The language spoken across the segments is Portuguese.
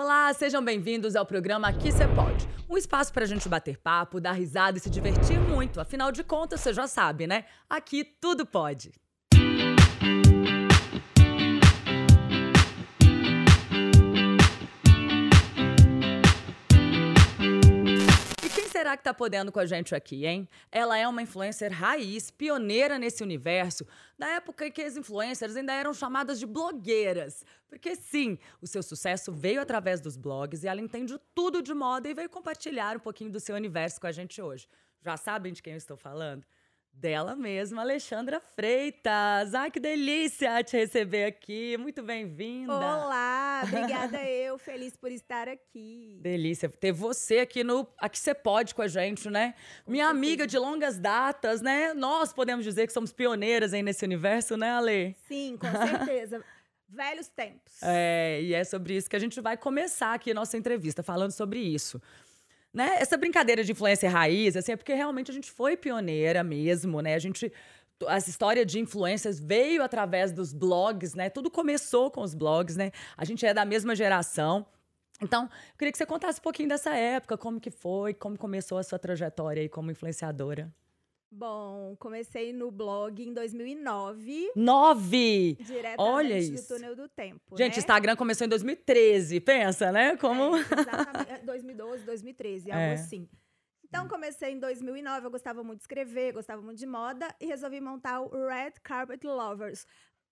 Olá, sejam bem-vindos ao programa Aqui Cê Pode. Um espaço para a gente bater papo, dar risada e se divertir muito. Afinal de contas, você já sabe, né? Aqui tudo pode. Será que tá podendo com a gente aqui, hein? Ela é uma influencer raiz, pioneira nesse universo, da época em que as influencers ainda eram chamadas de blogueiras. Porque sim, o seu sucesso veio através dos blogs e ela entende tudo de moda e veio compartilhar um pouquinho do seu universo com a gente hoje. Já sabem de quem eu estou falando? Dela mesma, Alexandra Freitas. Ai, que delícia te receber aqui. Muito bem-vinda. Olá, obrigada eu, feliz por estar aqui. Delícia ter você aqui no Aqui Você Pode com a gente, né? Minha amiga de longas datas, né? Nós podemos dizer que somos pioneiras aí nesse universo, né, Ale? Sim, com certeza. Velhos tempos. É, e é sobre isso que a gente vai começar aqui a nossa entrevista, falando sobre isso. Né? Essa brincadeira de influência raiz, assim, é porque realmente a gente foi pioneira mesmo, né? A gente. Essa história de influências veio através dos blogs, né? Tudo começou com os blogs, né? A gente é da mesma geração. Então, eu queria que você contasse um pouquinho dessa época, como que foi, como começou a sua trajetória aí como influenciadora. Bom, comecei no blog em 2009, Nove! diretamente Olha do isso. túnel do tempo. Gente, né? Instagram começou em 2013, pensa, né? Como. É, exatamente. É, 2012, 2013, algo É. assim. Então, comecei em 2009, eu gostava muito de escrever, gostava muito de moda e resolvi montar o Red Carpet Lovers.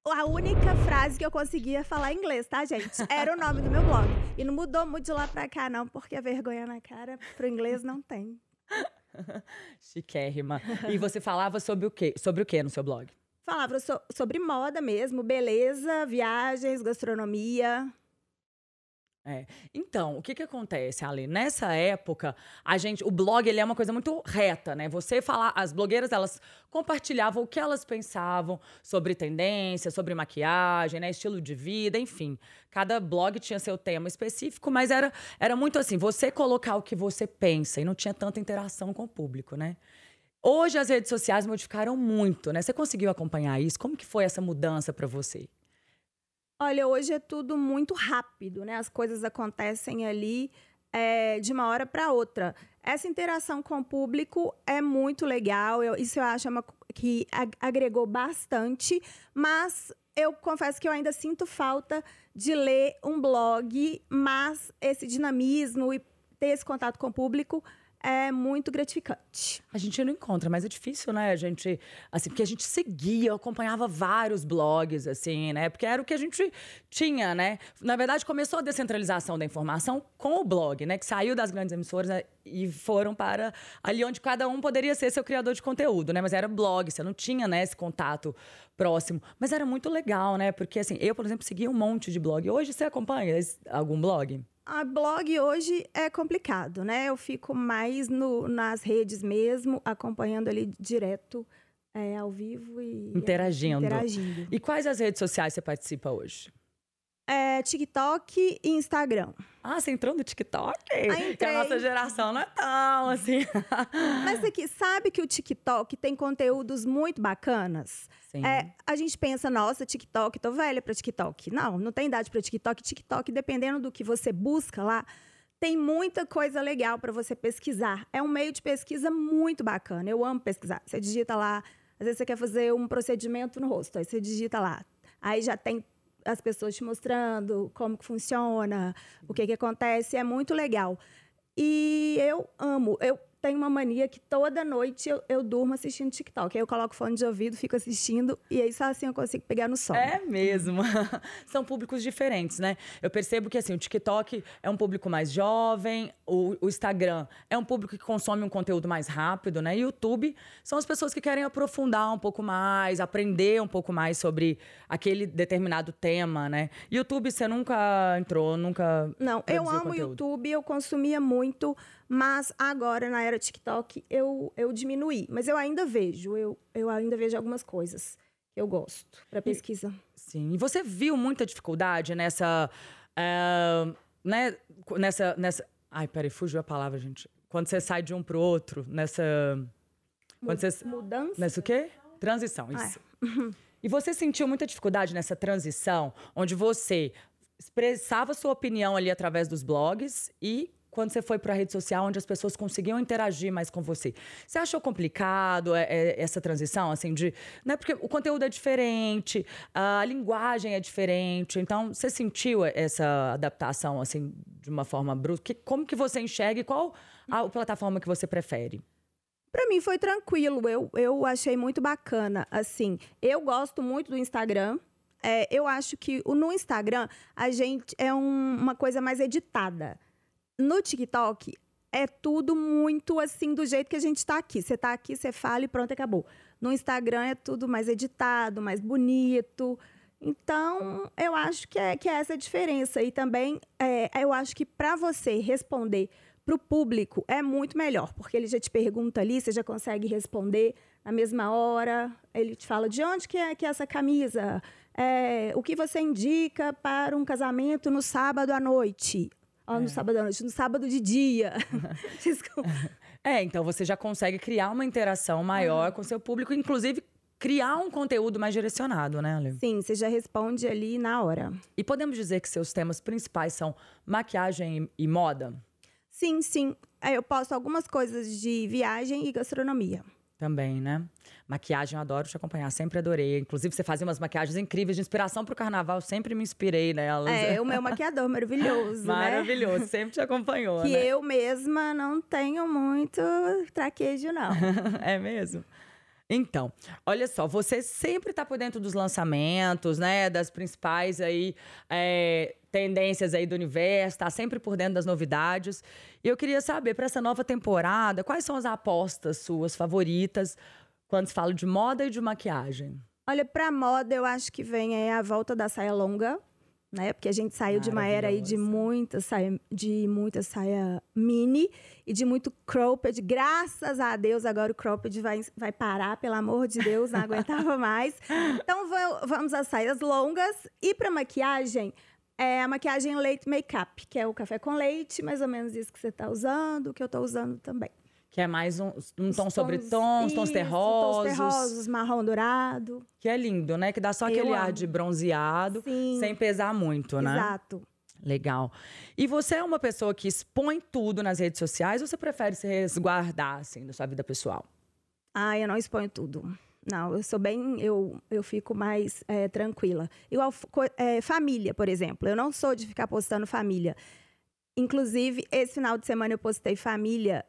A única frase que eu conseguia falar em inglês, tá, gente? Era o nome do meu blog. E não mudou muito de lá pra cá, não, porque a vergonha na cara pro inglês não tem. Chiquérrima. E você falava sobre o quê? Sobre o quê no seu blog? Falava so- sobre moda mesmo, beleza, viagens, gastronomia. É. Então, o que que acontece, Ali? Nessa época, a gente, o blog ele é uma coisa muito reta, né? Você falar, as blogueiras elas compartilhavam o que elas pensavam sobre tendência, sobre maquiagem, né, estilo de vida, enfim. Cada blog tinha seu tema específico, mas era era muito assim, você colocar o que você pensa e não tinha tanta interação com o público, né? Hoje as redes sociais modificaram muito, né? Você conseguiu acompanhar isso? Como que foi essa mudança para você? Olha, hoje é tudo muito rápido, né? As coisas acontecem ali é, de uma hora para outra. Essa interação com o público é muito legal. eu- isso eu acho uma, que ag- agregou bastante, mas eu confesso que eu ainda sinto falta de ler um blog, mas esse dinamismo e ter esse contato com o público é muito gratificante. A gente não encontra, mas é difícil, né? A gente, assim, porque a gente seguia, acompanhava vários blogs, assim, né? Porque era o que a gente tinha, né? Na verdade, começou a descentralização da informação com o blog, né? Que saiu das grandes emissoras né? e foram para ali onde cada um poderia ser seu criador de conteúdo, né? Mas era blog, você não tinha, né, esse contato próximo. Mas era muito legal, né? Porque, assim, eu, por exemplo, seguia um monte de blog. Hoje você acompanha algum blog? A blog hoje é complicado, né? Eu fico mais no- nas redes mesmo, acompanhando ali direto, é, ao vivo e Interagindo. interagindo. E quais as redes sociais você participa hoje? É, TikTok e Instagram. Ah, você entrou no TikTok? Ah, Que a nossa geração não é tão assim. Mas aqui, sabe que o TikTok tem conteúdos muito bacanas? Sim. É, a gente pensa, nossa, TikTok, tô velha pra TikTok. Não, não tem idade pra TikTok. TikTok, dependendo do que você busca lá, tem muita coisa legal pra você pesquisar. É um meio de pesquisa muito bacana. Eu amo pesquisar. Você digita lá, às vezes você quer fazer um procedimento no rosto, aí você digita lá. Aí já tem as pessoas te mostrando como que funciona, o que que acontece, é muito legal. E eu amo. Eu tenho uma mania que toda noite eu, eu durmo assistindo TikTok. Aí eu coloco fone de ouvido, fico assistindo, e aí só assim eu consigo pegar no sono. É mesmo. São públicos diferentes, né? Eu percebo que assim, o TikTok é um público mais jovem, o, o Instagram é um público que consome um conteúdo mais rápido, né? E o YouTube são as pessoas que querem aprofundar um pouco mais, aprender um pouco mais sobre aquele determinado tema, né? YouTube você nunca entrou, nunca. Não, eu amo o. YouTube, eu consumia muito, mas agora, na era TikTok, eu, eu diminuí. Mas eu ainda vejo, eu, eu ainda vejo algumas coisas que eu gosto para pesquisa. Sim. E você viu muita dificuldade nessa. eh, né, nessa, nessa. Ai, peraí, fugiu a palavra, gente. Quando você sai de um pro outro, nessa. Quando você, Mudança? nessa o quê? Transição, Ah, isso. E você sentiu muita dificuldade nessa transição, onde você expressava sua opinião ali através dos blogs e quando você foi para a rede social, onde as pessoas conseguiam interagir mais com você. Você achou complicado é, é, essa transição, assim, de... Né, porque o conteúdo é diferente, a linguagem é diferente, então você sentiu essa adaptação, assim, de uma forma brusca? como que você enxerga e qual a plataforma que você prefere? Para mim foi tranquilo, eu, eu achei muito bacana, assim, eu gosto muito do Instagram, é, eu acho que no Instagram a gente é um, uma coisa mais editada no TikTok é tudo muito assim do jeito que a gente está aqui. Você está aqui, você fala e pronto, acabou. No Instagram é tudo mais editado, mais bonito. Então, eu acho que é, que é essa a diferença. E também, é, eu acho que para você responder para o público é muito melhor, porque ele já te pergunta ali, você já consegue responder na mesma hora. Ele te fala de onde que é, que é essa camisa, é, o que você indica para um casamento no sábado à noite. Ó, no é. sábado à noite, no sábado de dia. Desculpa. É, então você já consegue criar uma interação maior com seu público, inclusive criar um conteúdo mais direcionado, né, Ale? Sim, você já responde ali na hora. E podemos dizer que seus temas principais são maquiagem e moda? Sim, sim. É, eu posto algumas coisas de viagem e gastronomia. Também, né? Maquiagem, eu adoro te acompanhar, sempre adorei. Inclusive, você fazia umas maquiagens incríveis de inspiração para o carnaval, sempre me inspirei nelas. É, o meu maquiador maravilhoso, Maravilhoso, né? sempre te acompanhou, Que né? eu mesma não tenho muito traquejo, não. é mesmo? Então, olha só, você sempre está por dentro dos lançamentos, né? Das principais aí é, tendências aí do universo, está sempre por dentro das novidades. E eu queria saber, para essa nova temporada, quais são as apostas suas favoritas quando se fala de moda e de maquiagem? Olha, para moda, eu acho que vem a volta da saia longa né? Porque a gente saiu de uma era aí de muita saia, de muita saia mini e de muito cropped. Graças a Deus, agora o cropped vai, vai parar, pelo amor de Deus, não aguentava mais. Então vamos às saias longas. E para maquiagem, é a maquiagem leite makeup, que é o café com leite, mais ou menos isso que você está usando, que eu estou usando também. Que é mais um, um tom tons, sobre tons, tons terrosos. Tons terrosos, marrom dourado. Que é lindo, né? Que dá só aquele ar de bronzeado, Sim. sem pesar muito, né? Exato. Legal. E você é uma pessoa que expõe tudo nas redes sociais ou você prefere se resguardar, assim, da sua vida pessoal? Ah, eu não exponho tudo. Não, eu sou bem. Eu, eu fico mais é, tranquila. Igual é, família, por exemplo. Eu não sou de ficar postando família. Inclusive, esse final de semana eu postei família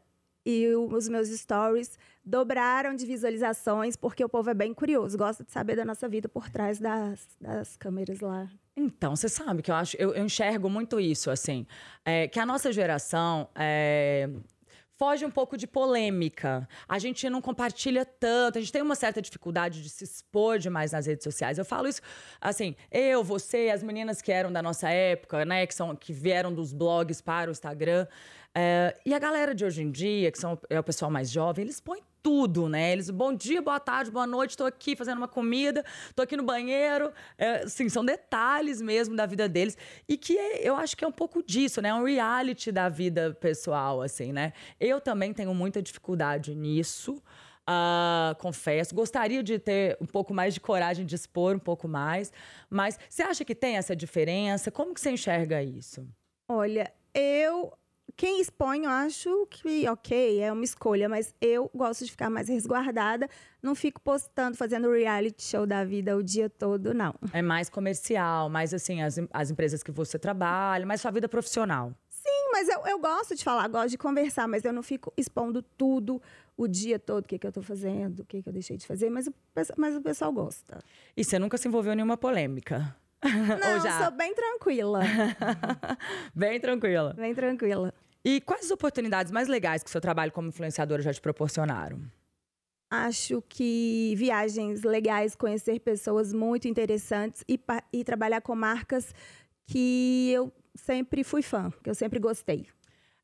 e os meus stories dobraram de visualizações, porque o povo é bem curioso, gosta de saber da nossa vida por trás das, das câmeras lá. Então, você sabe que eu acho, eu, eu enxergo muito isso, assim, é, que a nossa geração é, foge um pouco de polêmica. A gente não compartilha tanto, a gente tem uma certa dificuldade de se expor demais nas redes sociais. Eu falo isso assim, eu, você, as meninas que eram da nossa época, né, que são que vieram dos blogs para o Instagram, é, e a galera de hoje em dia, que são, é o pessoal mais jovem, eles põem tudo, né? Eles, bom dia, boa tarde, boa noite, estou aqui fazendo uma comida, estou aqui no banheiro. É, sim, são detalhes mesmo da vida deles. E que é, eu acho que é um pouco disso, né? É um reality da vida pessoal, assim, né? Eu também tenho muita dificuldade nisso. Uh, confesso. Gostaria de ter um pouco mais de coragem de expor um pouco mais. Mas você acha que tem essa diferença? Como que você enxerga isso? Olha, eu quem expõe, eu acho que ok, é uma escolha, mas eu gosto de ficar mais resguardada. Não fico postando, fazendo reality show da vida o dia todo, não. É mais comercial, mais assim, as, as empresas que você trabalha, mais sua vida profissional. Sim, mas eu, eu gosto de falar, gosto de conversar, mas eu não fico expondo tudo o dia todo, o que, que eu estou fazendo, o que, que eu deixei de fazer, mas o, mas o pessoal gosta. E você nunca se envolveu em nenhuma polêmica? Não, sou bem tranquila. bem tranquila. Bem tranquila. E quais as oportunidades mais legais que o seu trabalho como influenciadora já te proporcionaram? Acho que viagens legais, conhecer pessoas muito interessantes e, e trabalhar com marcas que eu sempre fui fã, que eu sempre gostei.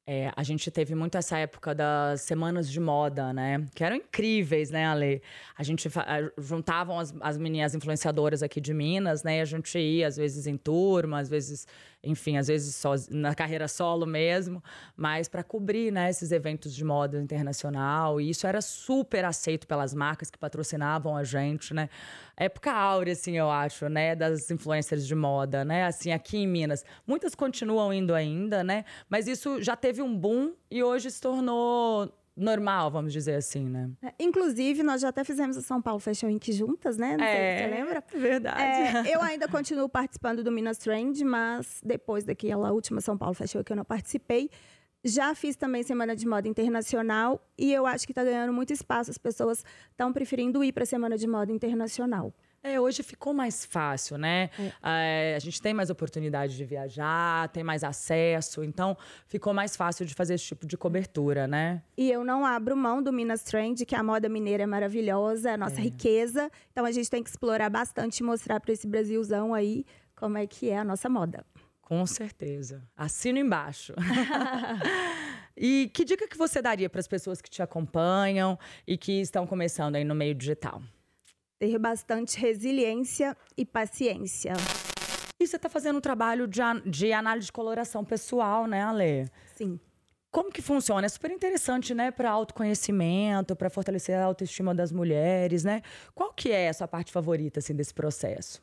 É, a gente teve muito essa época das semanas de moda, né? Que eram incríveis, né, Ale? A gente juntavam as, as meninas influenciadoras aqui de Minas, né? E a gente ia, às vezes, em turma, às vezes enfim, às vezes só na carreira solo mesmo, mas para cobrir, né, esses eventos de moda internacional. E isso era super aceito pelas marcas que patrocinavam a gente, né? Época áurea, assim, eu acho, né, das influencers de moda, né? Assim, aqui em Minas, muitas continuam indo ainda, né? Mas isso já teve um boom e hoje se tornou normal, vamos dizer assim, né? É, inclusive, nós já até fizemos o São Paulo Fashion Week juntas, né? Não é, sei se você lembra. Verdade. É, eu ainda continuo participando do Minas Trend, mas depois daquela última São Paulo Fashion Week eu não participei. Já fiz também Semana de Moda Internacional e eu acho que está ganhando muito espaço. As pessoas estão preferindo ir para a Semana de Moda Internacional. É, hoje ficou mais fácil, né? É. É, a gente tem mais oportunidade de viajar, tem mais acesso, então ficou mais fácil de fazer esse tipo de cobertura, né? E eu não abro mão do Minas Trend, que a moda mineira é maravilhosa, é a nossa é. riqueza. Então a gente tem que explorar bastante e mostrar para esse Brasilzão aí como é que é a nossa moda. Com certeza. Assino embaixo. e que dica que você daria para as pessoas que te acompanham e que estão começando aí no meio digital? ter bastante resiliência e paciência. E você está fazendo um trabalho de, de análise de coloração pessoal, né, Ale? Sim. Como que funciona? É super interessante, né, para autoconhecimento, para fortalecer a autoestima das mulheres, né? Qual que é a sua parte favorita assim desse processo?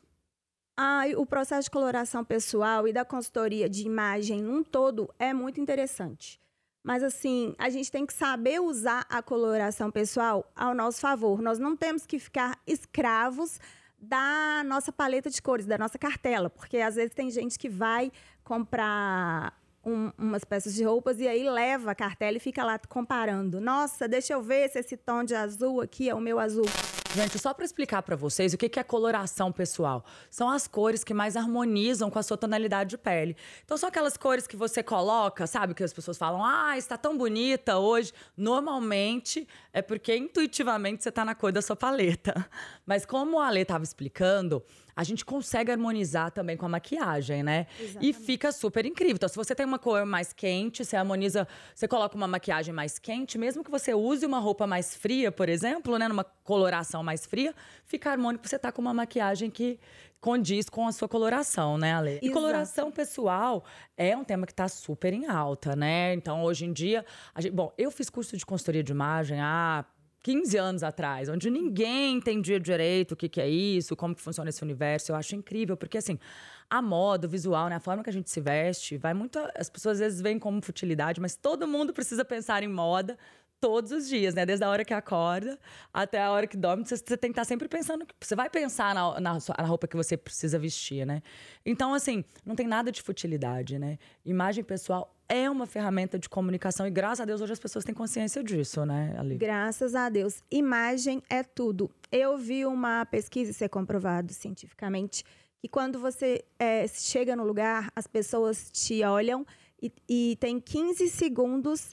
Ah, o processo de coloração pessoal e da consultoria de imagem num todo é muito interessante. Mas assim, a gente tem que saber usar a coloração pessoal ao nosso favor. Nós não temos que ficar escravos da nossa paleta de cores, da nossa cartela, porque às vezes tem gente que vai comprar um, umas peças de roupas e aí leva a cartela e fica lá comparando. Nossa, deixa eu ver se esse tom de azul aqui é o meu azul. Gente, só para explicar para vocês o que é coloração pessoal. São as cores que mais harmonizam com a sua tonalidade de pele. Então, são aquelas cores que você coloca, sabe? Que as pessoas falam, ah, está tão bonita hoje. Normalmente é porque intuitivamente você está na cor da sua paleta. Mas como a Ale estava explicando, a gente consegue harmonizar também com a maquiagem, né? Exatamente. E fica super incrível. Então, se você tem uma cor mais quente, você harmoniza, você coloca uma maquiagem mais quente, mesmo que você use uma roupa mais fria, por exemplo, né, numa coloração mais fria, fica harmônico você tá com uma maquiagem que condiz com a sua coloração, né, Ale? E coloração pessoal é um tema que está super em alta, né? Então, hoje em dia, gente, bom, eu fiz curso de consultoria de imagem há 15 anos atrás, onde ninguém entendia direito o que, que é isso, como que funciona esse universo. Eu acho incrível, porque assim, a moda, o visual, né, a forma que a gente se veste, vai muito. As pessoas às vezes veem como futilidade, mas todo mundo precisa pensar em moda todos os dias, né? Desde a hora que acorda até a hora que dorme, você, tem que estar sempre pensando que você vai pensar na, na, na, roupa que você precisa vestir, né? Então, assim, não tem nada de futilidade, né? Imagem pessoal é uma ferramenta de comunicação e graças a Deus hoje as pessoas têm consciência disso, né, Ali? Graças a Deus. Imagem é tudo. Eu vi uma pesquisa ser comprovado cientificamente que quando você é, chega no lugar, as pessoas te olham e, e tem 15 segundos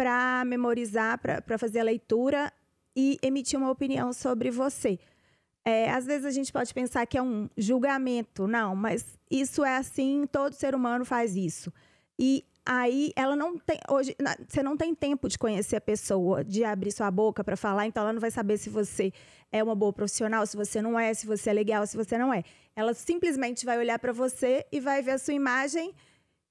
para memorizar, para fazer a leitura e emitir uma opinião sobre você. É, às vezes a gente pode pensar que é um julgamento, não, mas isso é assim, todo ser humano faz isso. E aí ela não tem hoje você não tem tempo de conhecer a pessoa, de abrir sua boca para falar, então ela não vai saber se você é uma boa profissional, se você não é, se você é legal, se você não é. Ela simplesmente vai olhar para você e vai ver a sua imagem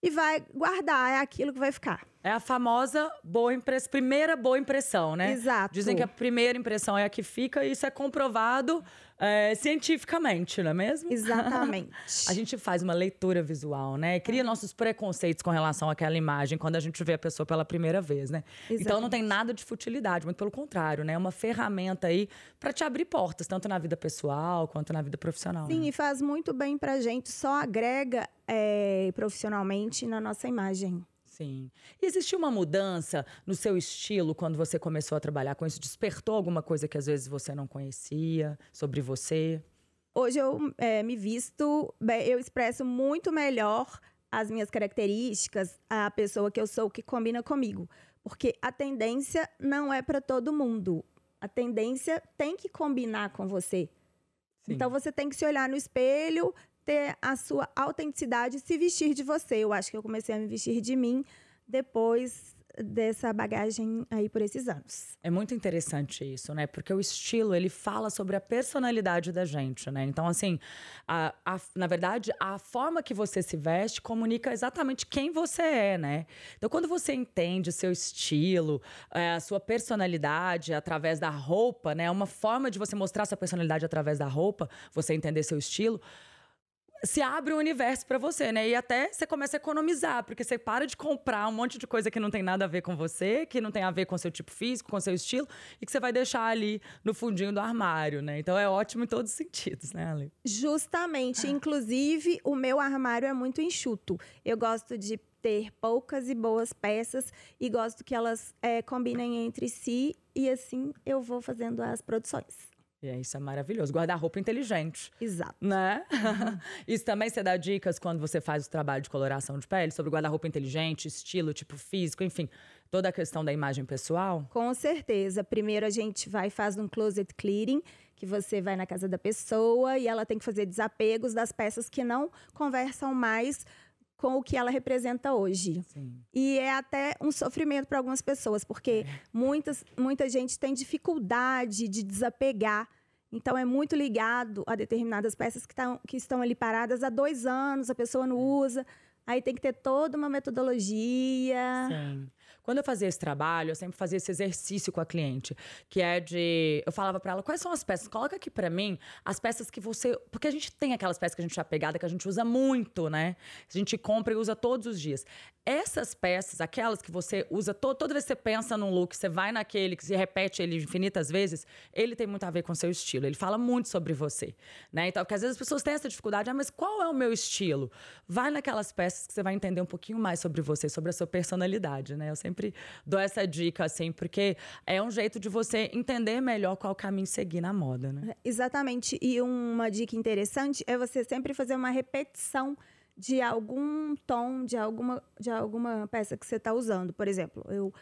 e vai guardar, é aquilo que vai ficar. É a famosa boa impressão, primeira boa impressão, né? Exato. Dizem que a primeira impressão é a que fica, e isso é comprovado é, cientificamente, não é mesmo? Exatamente. a gente faz uma leitura visual, né? Cria nossos preconceitos com relação àquela imagem quando a gente vê a pessoa pela primeira vez, né? Exatamente. Então não tem nada de futilidade, muito pelo contrário, né? É uma ferramenta aí para te abrir portas, tanto na vida pessoal quanto na vida profissional. Sim, né? e faz muito bem pra gente, só agrega é, profissionalmente na nossa imagem. Sim. E existiu uma mudança no seu estilo quando você começou a trabalhar com isso? Despertou alguma coisa que às vezes você não conhecia sobre você? Hoje eu é, me visto, eu expresso muito melhor as minhas características, a pessoa que eu sou, que combina comigo. Porque a tendência não é para todo mundo. A tendência tem que combinar com você. Sim. Então você tem que se olhar no espelho, ter a sua autenticidade se vestir de você. Eu acho que eu comecei a me vestir de mim depois dessa bagagem aí por esses anos. É muito interessante isso, né? Porque o estilo, ele fala sobre a personalidade da gente, né? Então, assim, a, a, na verdade, a forma que você se veste comunica exatamente quem você é, né? Então, quando você entende seu estilo, é, a sua personalidade através da roupa, né? Uma forma de você mostrar sua personalidade através da roupa, você entender seu estilo se abre um universo para você, né? E até você começa a economizar, porque você para de comprar um monte de coisa que não tem nada a ver com você, que não tem a ver com seu tipo físico, com seu estilo, e que você vai deixar ali no fundinho do armário, né? Então é ótimo em todos os sentidos, né, Ali? Justamente. Inclusive, o meu armário é muito enxuto. Eu gosto de ter poucas e boas peças e gosto que elas é, combinem entre si e assim eu vou fazendo as produções. E é, isso é maravilhoso. Guarda-roupa inteligente. Exato. Né? Uhum. isso também você dá dicas quando você faz o trabalho de coloração de pele sobre guarda-roupa inteligente, estilo, tipo físico, enfim, toda a questão da imagem pessoal? Com certeza. Primeiro a gente vai fazer um closet clearing, que você vai na casa da pessoa e ela tem que fazer desapegos das peças que não conversam mais com o que ela representa hoje. Sim. E é até um sofrimento para algumas pessoas, porque é. muitas, muita gente tem dificuldade de desapegar. Então, é muito ligado a determinadas peças que, tão, que estão ali paradas há dois anos, a pessoa não usa. Aí tem que ter toda uma metodologia. Sim. Quando eu fazia esse trabalho, eu sempre fazia esse exercício com a cliente, que é de. Eu falava para ela quais são as peças. Coloca aqui para mim as peças que você. Porque a gente tem aquelas peças que a gente já pegada, que a gente usa muito, né? A gente compra e usa todos os dias. Essas peças, aquelas que você usa toda vez que você pensa num look, você vai naquele que se repete ele infinitas vezes, ele tem muito a ver com seu estilo. Ele fala muito sobre você, né? Então, porque às vezes as pessoas têm essa dificuldade, ah, mas qual é o meu estilo? Vai naquelas peças que você vai entender um pouquinho mais sobre você, sobre a sua personalidade, né? Eu sempre dou essa dica assim, porque é um jeito de você entender melhor qual caminho seguir na moda, né? Exatamente. E uma dica interessante é você sempre fazer uma repetição de algum tom, de alguma, de alguma peça que você está usando. Por exemplo, eu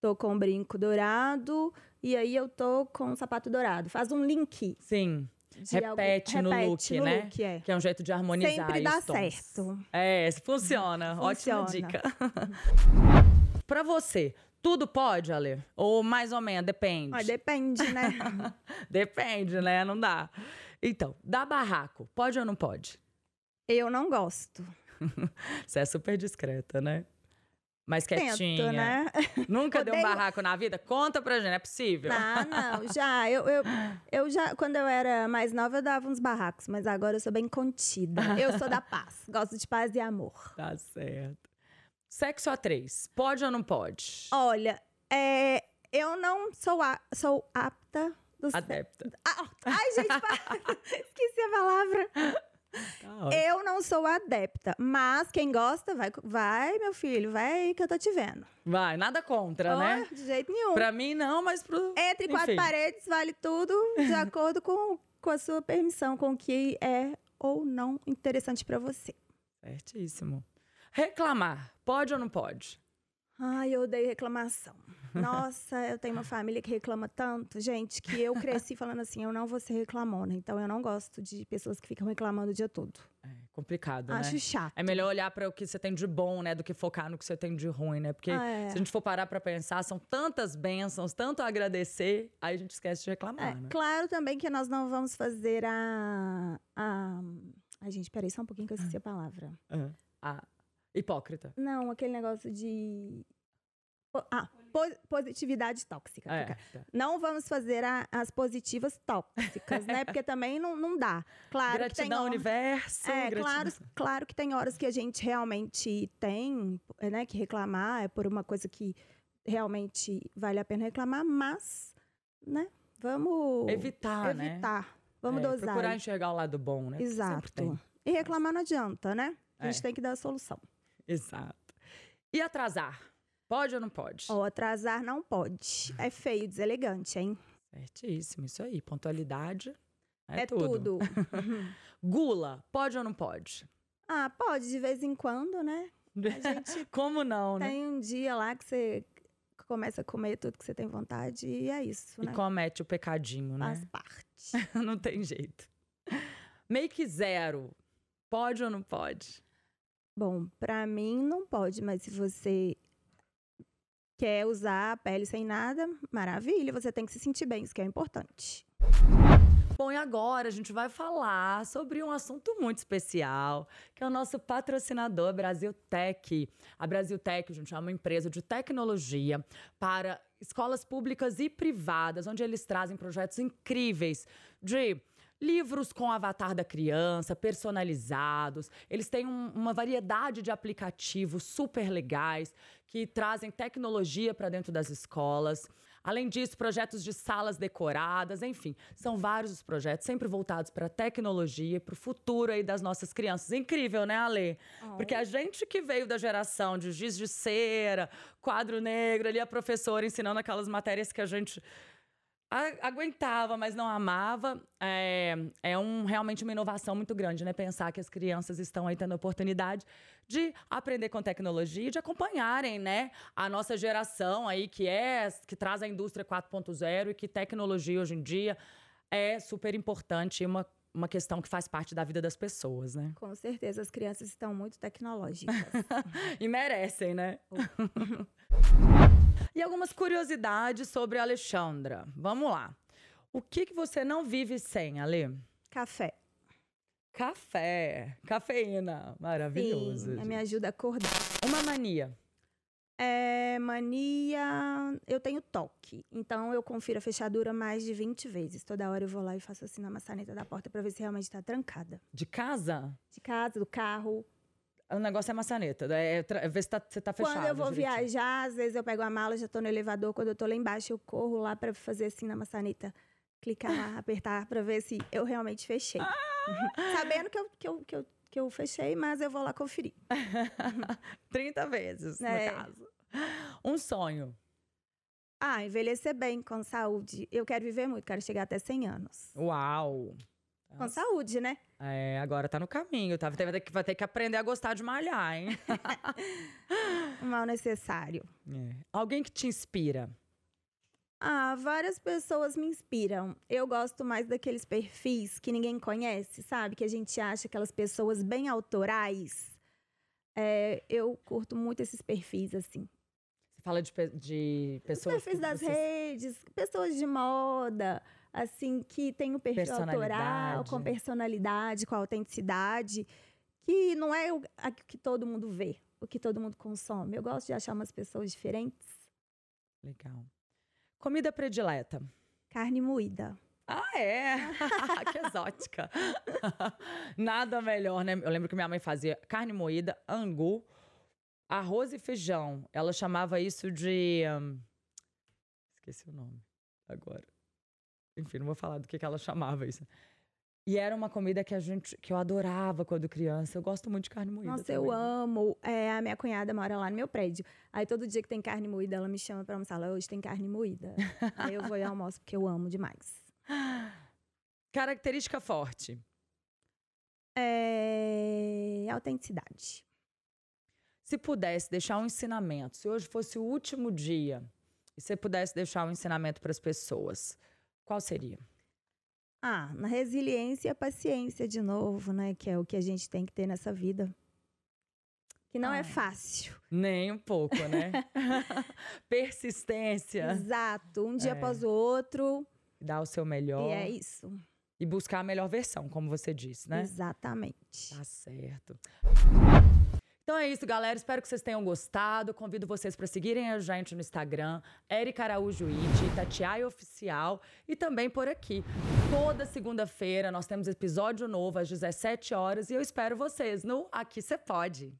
tô com um brinco dourado e aí eu tô com um sapato dourado. Faz um link. Sim. Repete, algum... no repete look, no né? Look, é. Que é um jeito de harmonizar Sempre dá certo. É, funciona. funciona. Ótima dica. pra você, tudo pode, Ale? Ou mais ou menos, depende? Ah, depende, né? depende, né? Não dá. Então, dá barraco, pode ou não pode? Eu não gosto. Você é super discreta, né? Mais quietinha. Tento, né? Nunca Odeio... deu um barraco na vida? Conta pra gente, é possível. Não, não, já. Eu, eu, eu já, quando eu era mais nova, eu dava uns barracos, mas agora eu sou bem contida. Eu sou da paz. Gosto de paz e amor. Tá certo. Sexo a três, pode ou não pode? Olha, é, eu não sou, a, sou apta. Do Adepta. Ah, ai, gente, esqueci a palavra. Tá eu não sou adepta, mas quem gosta, vai, vai, meu filho, vai que eu tô te vendo. Vai, nada contra, oh, né? De jeito nenhum. Pra mim, não, mas pro. Entre quatro Enfim. paredes, vale tudo de acordo com, com a sua permissão, com o que é ou não interessante para você. Certíssimo. Reclamar, pode ou não pode? Ai, eu odeio reclamação. Nossa, eu tenho uma família que reclama tanto, gente, que eu cresci falando assim, eu não vou ser reclamona. Então eu não gosto de pessoas que ficam reclamando o dia todo. É complicado, Acho né? chato. É melhor olhar para o que você tem de bom, né, do que focar no que você tem de ruim, né? Porque Ah, é. se a gente for parar para pensar, são tantas bênçãos, tanto a agradecer, aí a gente esquece de reclamar, É, né? claro também que nós não vamos fazer a. a... Ai, gente, peraí, só um pouquinho que eu esqueci a palavra. Ah, ah, hipócrita. Não, aquele negócio de. Ah, po- positividade tóxica. É, tá. Não vamos fazer a- as positivas tóxicas, né? Porque também não, não dá. Claro que tem Gratidão, hora- universo. É, gratidão. claro, claro que tem horas que a gente realmente tem, né, que reclamar, é por uma coisa que realmente vale a pena reclamar, mas, né, vamos Evitar, né? evitar. Vamos É, dosar. Procurar enxergar o lado bom, né? Exato. E reclamar não adianta, né? A gente É. tem que dar a solução. Exato. E atrasar? Pode ou não pode? Ou atrasar não pode. É feio, deselegante, hein? Certíssimo, isso aí. Pontualidade é, É, tudo. Gula, pode ou não pode? ah, pode de vez em quando, né? A gente Como não, né? tem um dia lá que você começa a comer tudo que você tem vontade e é isso, E né? comete o pecadinho, né? Faz parte. não tem jeito. Make zero, pode ou não pode? Bom, pra mim não pode, mas se você Quer usar a pele sem nada? Maravilha, você tem que se sentir bem, isso que é importante. Bom, e agora a gente vai falar sobre um assunto muito especial, que é o nosso patrocinador Brasil Tech. A Brasil Tech, gente é uma empresa de tecnologia para escolas públicas e privadas, onde eles trazem projetos incríveis de livros com avatar da criança, personalizados. Eles têm um, uma variedade de aplicativos super legais que trazem tecnologia para dentro das escolas. Além disso, projetos de salas decoradas, enfim, são vários os projetos sempre voltados para a tecnologia, para o futuro aí das nossas crianças. Incrível, né, Ale? Oh. Porque a gente que veio da geração de giz de cera, quadro negro, ali a professora ensinando aquelas matérias que a gente aguentava, mas não amava. É, é um, realmente uma inovação muito grande, né? Pensar que as crianças estão aí tendo a oportunidade de aprender com tecnologia e de acompanharem, né? A nossa geração aí, que é, que traz a indústria 4.0 e que tecnologia hoje em dia é super importante e uma uma questão que faz parte da vida das pessoas, né? Com certeza, as crianças estão muito tecnológicas. e merecem, né? E algumas curiosidades sobre a Alexandra. Vamos lá. O que, que você não vive sem, Ale? Café. Café. Cafeína. Maravilhoso. Sim, me ajuda a acordar. Uma mania. É, mania. Eu tenho toque. Então eu confiro a fechadura mais de 20 vezes. Toda hora eu vou lá e faço assim na maçaneta da porta para ver se realmente está trancada. De casa? De casa, do carro. O negócio é maçaneta, é, é ver se tá, você tá fechado. Quando eu vou direitinho. viajar, às vezes eu pego a mala, já tô no elevador. Quando eu tô lá embaixo, eu corro lá para fazer assim na maçaneta. Clicar lá, apertar para ver se eu realmente fechei. Ah! Sabendo que eu, que, eu, que, eu, que eu fechei, mas eu vou lá conferir. 30 vezes, é. no caso. Um sonho. Ah, envelhecer bem, com saúde. Eu quero viver muito, quero chegar até 100 anos. Uau! Com saúde, né? É, agora tá no caminho, tá? Vai ter, que, vai ter que aprender a gostar de malhar, hein? Mal necessário. É. Alguém que te inspira? Ah, várias pessoas me inspiram. Eu gosto mais daqueles perfis que ninguém conhece, sabe? Que a gente acha aquelas pessoas bem autorais. É, eu curto muito esses perfis, assim. Você fala de, de pessoas. Os perfis das vocês... redes, pessoas de moda assim, que tem o perfil autoral, com personalidade, com autenticidade, que não é o que todo mundo vê, o que todo mundo consome. Eu gosto de achar umas pessoas diferentes. Legal. Comida predileta? Carne moída. Ah, é? que exótica. Nada melhor, né? Eu lembro que minha mãe fazia carne moída, angu, arroz e feijão. Ela chamava isso de. Um... Esqueci o nome agora. Enfim, não vou falar do que, que ela chamava isso. E era uma comida que a gente que eu adorava quando criança. Eu gosto muito de carne moída. Nossa, também. eu amo. É, a minha cunhada mora lá no meu prédio. Aí todo dia que tem carne moída, ela me chama para almoçar. Ela, hoje tem carne moída. Aí eu vou e almoço porque eu amo demais. Característica forte. É autenticidade. Se pudesse deixar um ensinamento, se hoje fosse o último dia e você pudesse deixar um ensinamento para as pessoas, qual seria? Ah, na resiliência e a paciência de novo, né? Que é o que a gente tem que ter nessa vida. Que não é ah, é fácil. Nem um pouco, né? Persistência. Exato. Um dia é. após o outro. Dar o seu melhor. E é isso. E buscar a melhor versão, como você disse, né? Exatamente. Tá certo. Então é isso, galera. Espero que vocês tenham gostado. Convido vocês para seguirem a gente no Instagram, Erika Araújo It, Tatiai Oficial e também por aqui. Toda segunda-feira nós temos episódio novo às 17 horas e eu espero vocês no Aqui Você Pode.